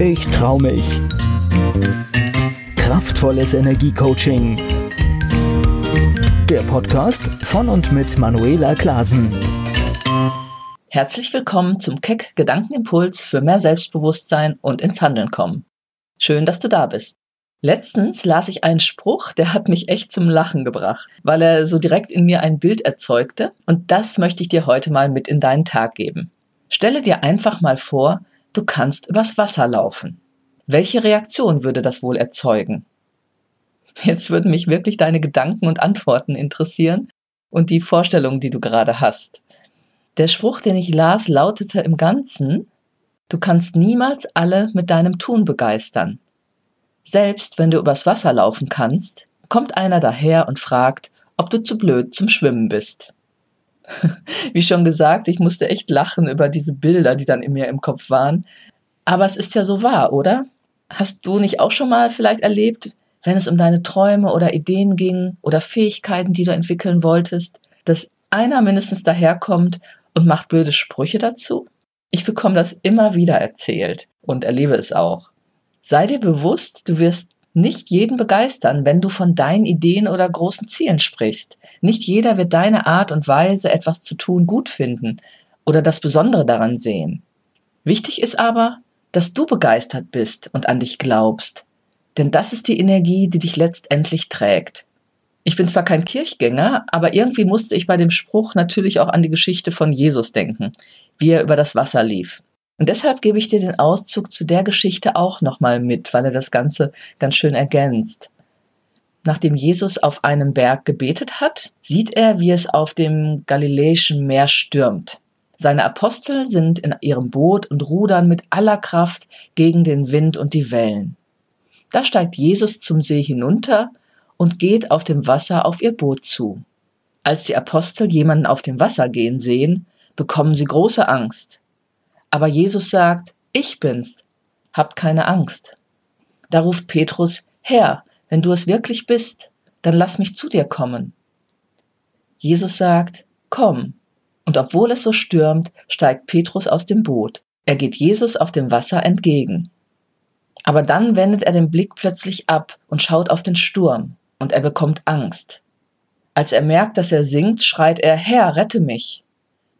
ich trau mich. Kraftvolles Energiecoaching. Der Podcast von und mit Manuela Klasen. Herzlich willkommen zum Keck Gedankenimpuls für mehr Selbstbewusstsein und ins Handeln kommen. Schön, dass du da bist. Letztens las ich einen Spruch, der hat mich echt zum Lachen gebracht, weil er so direkt in mir ein Bild erzeugte und das möchte ich dir heute mal mit in deinen Tag geben. Stelle dir einfach mal vor, du kannst übers Wasser laufen. Welche Reaktion würde das wohl erzeugen? Jetzt würden mich wirklich deine Gedanken und Antworten interessieren und die Vorstellung, die du gerade hast. Der Spruch, den ich las, lautete im Ganzen, du kannst niemals alle mit deinem Tun begeistern. Selbst wenn du übers Wasser laufen kannst, kommt einer daher und fragt, ob du zu blöd zum Schwimmen bist. Wie schon gesagt, ich musste echt lachen über diese Bilder, die dann in mir im Kopf waren. Aber es ist ja so wahr, oder? Hast du nicht auch schon mal vielleicht erlebt, wenn es um deine Träume oder Ideen ging oder Fähigkeiten, die du entwickeln wolltest, dass einer mindestens daherkommt und macht blöde Sprüche dazu? Ich bekomme das immer wieder erzählt und erlebe es auch. Sei dir bewusst, du wirst nicht jeden begeistern, wenn du von deinen Ideen oder großen Zielen sprichst. Nicht jeder wird deine Art und Weise, etwas zu tun, gut finden oder das Besondere daran sehen. Wichtig ist aber, dass du begeistert bist und an dich glaubst. Denn das ist die Energie, die dich letztendlich trägt. Ich bin zwar kein Kirchgänger, aber irgendwie musste ich bei dem Spruch natürlich auch an die Geschichte von Jesus denken, wie er über das Wasser lief. Und deshalb gebe ich dir den Auszug zu der Geschichte auch nochmal mit, weil er das Ganze ganz schön ergänzt. Nachdem Jesus auf einem Berg gebetet hat, sieht er, wie es auf dem Galiläischen Meer stürmt. Seine Apostel sind in ihrem Boot und rudern mit aller Kraft gegen den Wind und die Wellen. Da steigt Jesus zum See hinunter und geht auf dem Wasser auf ihr Boot zu. Als die Apostel jemanden auf dem Wasser gehen sehen, bekommen sie große Angst. Aber Jesus sagt, ich bin's, habt keine Angst. Da ruft Petrus, Herr, wenn du es wirklich bist, dann lass mich zu dir kommen. Jesus sagt, komm. Und obwohl es so stürmt, steigt Petrus aus dem Boot. Er geht Jesus auf dem Wasser entgegen. Aber dann wendet er den Blick plötzlich ab und schaut auf den Sturm, und er bekommt Angst. Als er merkt, dass er sinkt, schreit er, Herr, rette mich.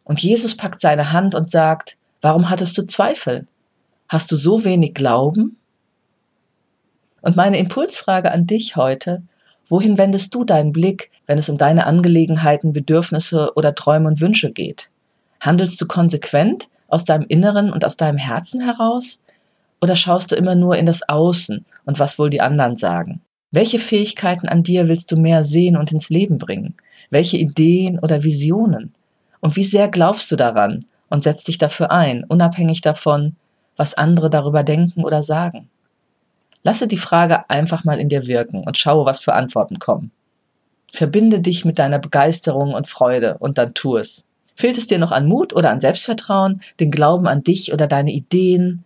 Und Jesus packt seine Hand und sagt, Warum hattest du Zweifel? Hast du so wenig Glauben? Und meine Impulsfrage an dich heute, wohin wendest du deinen Blick, wenn es um deine Angelegenheiten, Bedürfnisse oder Träume und Wünsche geht? Handelst du konsequent aus deinem Inneren und aus deinem Herzen heraus? Oder schaust du immer nur in das Außen und was wohl die anderen sagen? Welche Fähigkeiten an dir willst du mehr sehen und ins Leben bringen? Welche Ideen oder Visionen? Und wie sehr glaubst du daran und setz dich dafür ein, unabhängig davon, was andere darüber denken oder sagen. Lasse die Frage einfach mal in dir wirken und schaue, was für Antworten kommen. Verbinde dich mit deiner Begeisterung und Freude und dann tu es. Fehlt es dir noch an Mut oder an Selbstvertrauen, den Glauben an dich oder deine Ideen?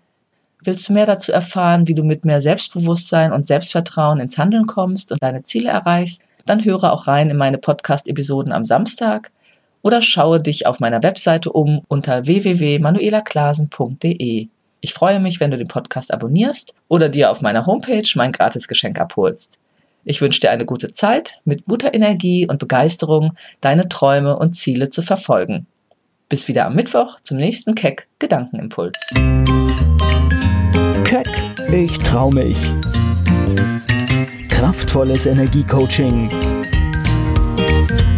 Willst du mehr dazu erfahren, wie du mit mehr Selbstbewusstsein und Selbstvertrauen ins Handeln kommst und deine Ziele erreichst? Dann höre auch rein in meine Podcast-Episoden am Samstag oder schaue dich auf meiner Webseite um unter www.manuelaklasen.de. Ich freue mich, wenn du den Podcast abonnierst oder dir auf meiner Homepage mein Gratisgeschenk abholst. Ich wünsche dir eine gute Zeit, mit guter Energie und Begeisterung deine Träume und Ziele zu verfolgen. Bis wieder am Mittwoch zum nächsten Keck Gedankenimpuls. Keck, ich trau mich. Kraftvolles Energiecoaching